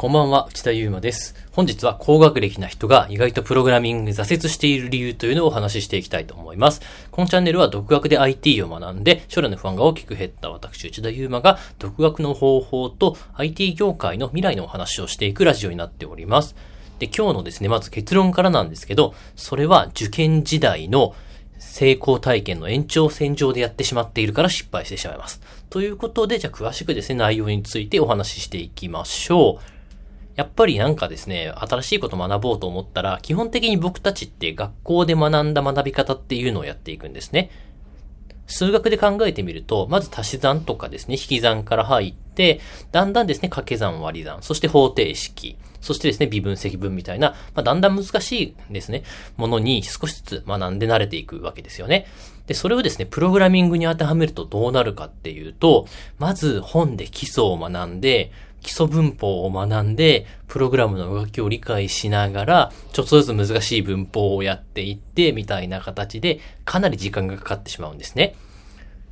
こんばんは、内田祐馬です。本日は高学歴な人が意外とプログラミング挫折している理由というのをお話ししていきたいと思います。このチャンネルは独学で IT を学んで将来の不安が大きく減った私、内田祐馬が独学の方法と IT 業界の未来のお話をしていくラジオになっております。で、今日のですね、まず結論からなんですけど、それは受験時代の成功体験の延長線上でやってしまっているから失敗してしまいます。ということで、じゃあ詳しくですね、内容についてお話ししていきましょう。やっぱりなんかですね、新しいこと学ぼうと思ったら、基本的に僕たちって学校で学んだ学び方っていうのをやっていくんですね。数学で考えてみると、まず足し算とかですね、引き算から入って、だんだんですね、掛け算割り算、そして方程式、そしてですね、微分積分みたいな、まあ、だんだん難しいですね、ものに少しずつ学んで慣れていくわけですよね。で、それをですね、プログラミングに当てはめるとどうなるかっていうと、まず本で基礎を学んで、基礎文法を学んで、プログラムの動きを理解しながら、ちょっとずつ難しい文法をやっていって、みたいな形で、かなり時間がかかってしまうんですね。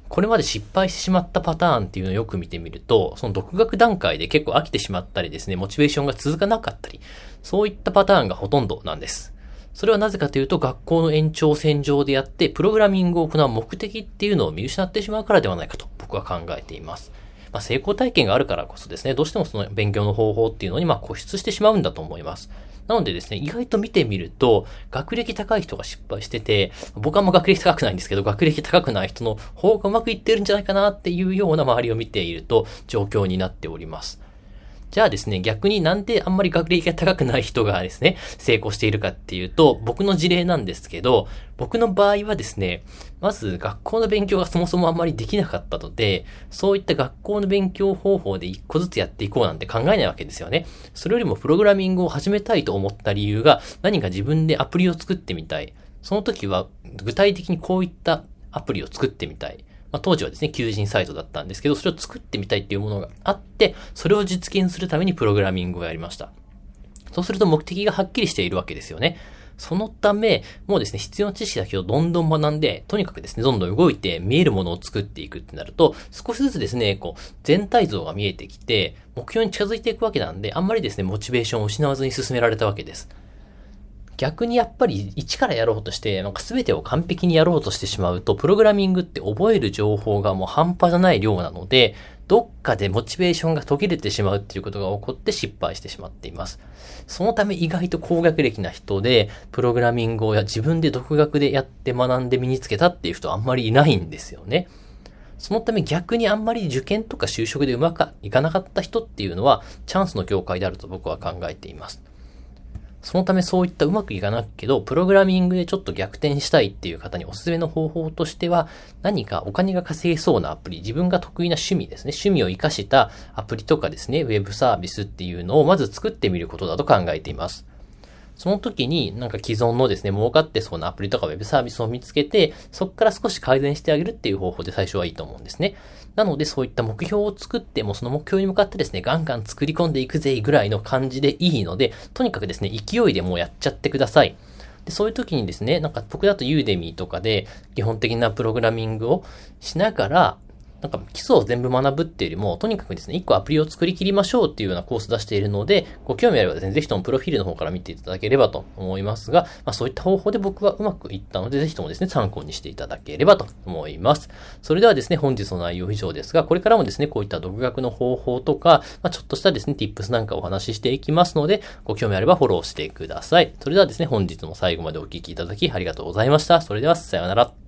これまで失敗してしまったパターンっていうのをよく見てみると、その独学段階で結構飽きてしまったりですね、モチベーションが続かなかったり、そういったパターンがほとんどなんです。それはなぜかというと、学校の延長線上でやって、プログラミングを行う目的っていうのを見失ってしまうからではないかと僕は考えています。まあ、成功体験があるからこそですね、どうしてもその勉強の方法っていうのにまあ固執してしまうんだと思います。なのでですね、意外と見てみると、学歴高い人が失敗してて、僕はもう学歴高くないんですけど、学歴高くない人の方がうまくいってるんじゃないかなっていうような周りを見ていると状況になっております。じゃあですね、逆になんであんまり学歴が高くない人がですね、成功しているかっていうと、僕の事例なんですけど、僕の場合はですね、まず学校の勉強がそもそもあんまりできなかったので、そういった学校の勉強方法で一個ずつやっていこうなんて考えないわけですよね。それよりもプログラミングを始めたいと思った理由が、何か自分でアプリを作ってみたい。その時は具体的にこういったアプリを作ってみたい。まあ、当時はですね、求人サイトだったんですけど、それを作ってみたいっていうものがあって、それを実現するためにプログラミングをやりました。そうすると目的がはっきりしているわけですよね。そのため、もうですね、必要な知識だけをどんどん学んで、とにかくですね、どんどん動いて見えるものを作っていくってなると、少しずつですね、こう、全体像が見えてきて、目標に近づいていくわけなんで、あんまりですね、モチベーションを失わずに進められたわけです。逆にやっぱり一からやろうとして、なんか全てを完璧にやろうとしてしまうと、プログラミングって覚える情報がもう半端じゃない量なので、どっかでモチベーションが途切れてしまうっていうことが起こって失敗してしまっています。そのため意外と高学歴な人で、プログラミングをや自分で独学でやって学んで身につけたっていう人あんまりいないんですよね。そのため逆にあんまり受験とか就職でうまくいかなかった人っていうのは、チャンスの業界であると僕は考えています。そのためそういったうまくいかなくけど、プログラミングでちょっと逆転したいっていう方におすすめの方法としては、何かお金が稼げそうなアプリ、自分が得意な趣味ですね、趣味を活かしたアプリとかですね、ウェブサービスっていうのをまず作ってみることだと考えています。その時になんか既存のですね、儲かってそうなアプリとかウェブサービスを見つけて、そこから少し改善してあげるっていう方法で最初はいいと思うんですね。なのでそういった目標を作ってもその目標に向かってですね、ガンガン作り込んでいくぜぐらいの感じでいいので、とにかくですね、勢いでもうやっちゃってください。でそういう時にですね、なんか僕だとユーデミーとかで基本的なプログラミングをしながら、なんか基礎を全部学ぶっていうよりも、とにかくですね、一個アプリを作り切りましょうっていうようなコースを出しているので、ご興味あればですね、ぜひともプロフィールの方から見ていただければと思いますが、まあそういった方法で僕はうまくいったので、ぜひともですね、参考にしていただければと思います。それではですね、本日の内容以上ですが、これからもですね、こういった独学の方法とか、まあちょっとしたですね、tips なんかお話ししていきますので、ご興味あればフォローしてください。それではですね、本日も最後までお聞きいただきありがとうございました。それでは、さようなら。